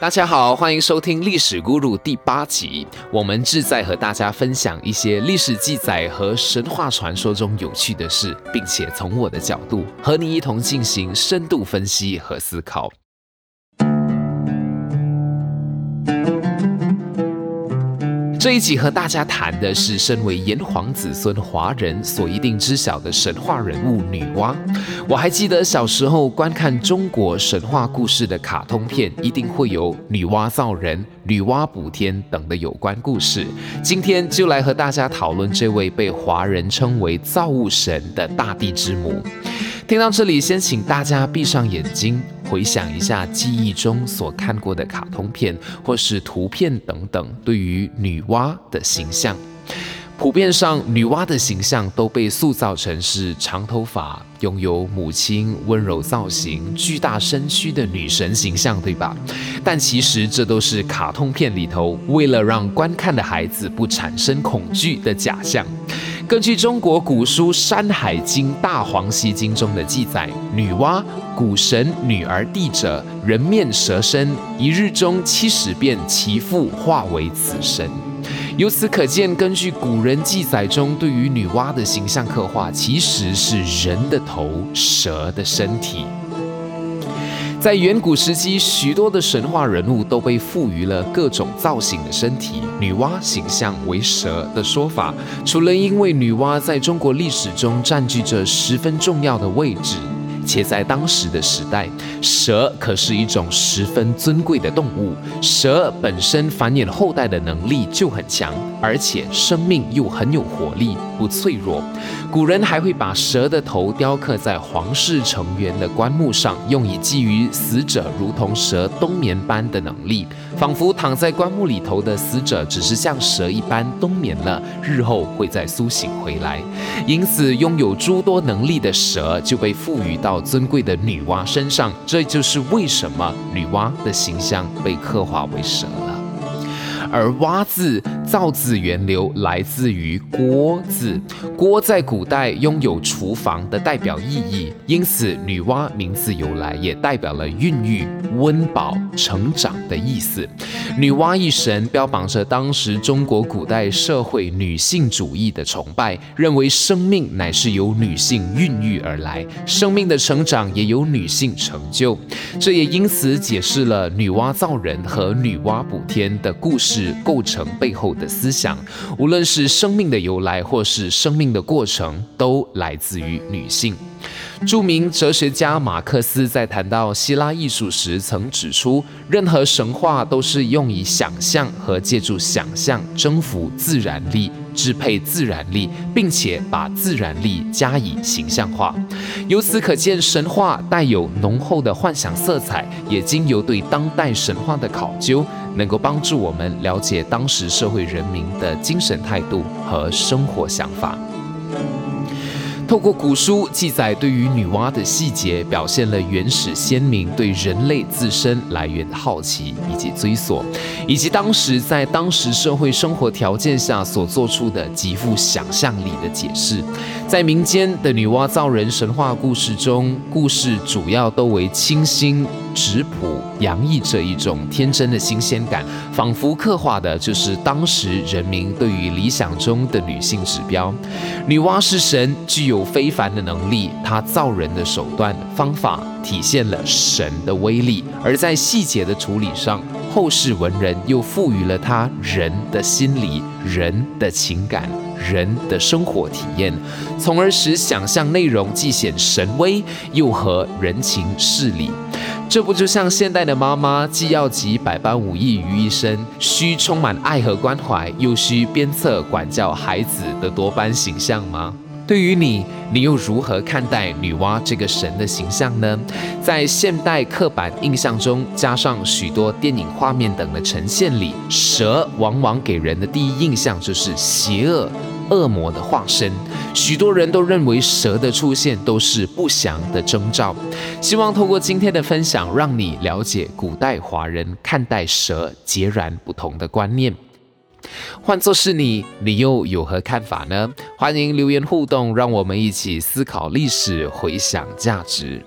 大家好，欢迎收听《历史咕噜》第八集。我们志在和大家分享一些历史记载和神话传说中有趣的事，并且从我的角度和你一同进行深度分析和思考。这一集和大家谈的是身为炎黄子孙华人所一定知晓的神话人物女娲。我还记得小时候观看中国神话故事的卡通片，一定会有女娲造人、女娲补天等的有关故事。今天就来和大家讨论这位被华人称为造物神的大地之母。听到这里，先请大家闭上眼睛。回想一下记忆中所看过的卡通片或是图片等等，对于女娲的形象，普遍上女娲的形象都被塑造成是长头发、拥有母亲温柔造型、巨大身躯的女神形象，对吧？但其实这都是卡通片里头为了让观看的孩子不产生恐惧的假象。根据中国古书《山海经·大黄溪经》中的记载，女娲，古神女儿帝者，人面蛇身，一日中七十变，其父化为此神。由此可见，根据古人记载中对于女娲的形象刻画，其实是人的头，蛇的身体。在远古时期，许多的神话人物都被赋予了各种造型的身体。女娲形象为蛇的说法，除了因为女娲在中国历史中占据着十分重要的位置。且在当时的时代，蛇可是一种十分尊贵的动物。蛇本身繁衍后代的能力就很强，而且生命又很有活力，不脆弱。古人还会把蛇的头雕刻在皇室成员的棺木上，用以寄予死者如同蛇冬眠般的能力，仿佛躺在棺木里头的死者只是像蛇一般冬眠了，日后会再苏醒回来。因此，拥有诸多能力的蛇就被赋予到。尊贵的女娲身上，这就是为什么女娲的形象被刻画为蛇。而蛙字。造字源流来自于锅字，锅在古代拥有厨房的代表意义，因此女娲名字由来也代表了孕育、温饱、成长的意思。女娲一神标榜着当时中国古代社会女性主义的崇拜，认为生命乃是由女性孕育而来，生命的成长也由女性成就。这也因此解释了女娲造人和女娲补天的故事构成背后。的思想，无论是生命的由来，或是生命的过程，都来自于女性。著名哲学家马克思在谈到希腊艺术时，曾指出，任何神话都是用以想象和借助想象征服自然力。支配自然力，并且把自然力加以形象化。由此可见，神话带有浓厚的幻想色彩，也经由对当代神话的考究，能够帮助我们了解当时社会人民的精神态度和生活想法。透过古书记载对于女娲的细节，表现了原始先民对人类自身来源的好奇以及追索，以及当时在当时社会生活条件下所做出的极富想象力的解释。在民间的女娲造人神话故事中，故事主要都为清新。质朴洋溢着一种天真的新鲜感，仿佛刻画的就是当时人民对于理想中的女性指标。女娲是神，具有非凡的能力，她造人的手段方法体现了神的威力。而在细节的处理上，后世文人又赋予了她人的心理、人的情感。人的生活体验，从而使想象内容既显神威，又合人情事理。这不就像现代的妈妈，既要集百般武艺于一身，需充满爱和关怀，又需鞭策管教孩子的多般形象吗？对于你，你又如何看待女娲这个神的形象呢？在现代刻板印象中，加上许多电影画面等的呈现里，蛇往往给人的第一印象就是邪恶、恶魔的化身。许多人都认为蛇的出现都是不祥的征兆。希望透过今天的分享，让你了解古代华人看待蛇截然不同的观念。换作是你，你又有何看法呢？欢迎留言互动，让我们一起思考历史，回想价值。